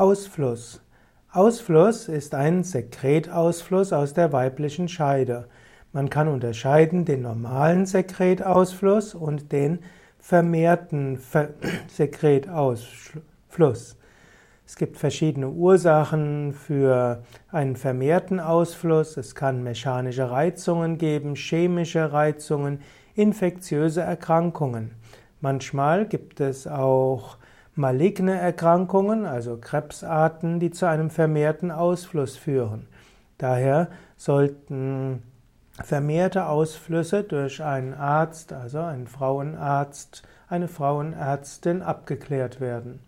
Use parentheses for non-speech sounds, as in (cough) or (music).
Ausfluss. Ausfluss ist ein Sekretausfluss aus der weiblichen Scheide. Man kann unterscheiden den normalen Sekretausfluss und den vermehrten (clears throat) Sekretausfluss. Es gibt verschiedene Ursachen für einen vermehrten Ausfluss. Es kann mechanische Reizungen geben, chemische Reizungen, infektiöse Erkrankungen. Manchmal gibt es auch maligne Erkrankungen, also Krebsarten, die zu einem vermehrten Ausfluss führen. Daher sollten vermehrte Ausflüsse durch einen Arzt, also einen Frauenarzt, eine Frauenärztin abgeklärt werden.